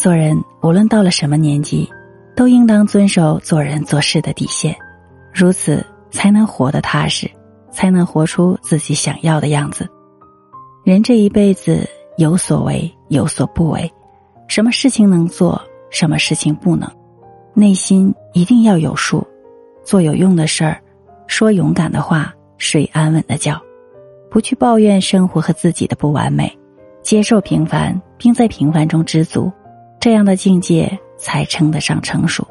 做人无论到了什么年纪，都应当遵守做人做事的底线，如此才能活得踏实，才能活出自己想要的样子。人这一辈子有所为，有所不为，什么事情能做，什么事情不能，内心一定要有数，做有用的事儿，说勇敢的话，睡安稳的觉，不去抱怨生活和自己的不完美，接受平凡，并在平凡中知足，这样的境界才称得上成熟。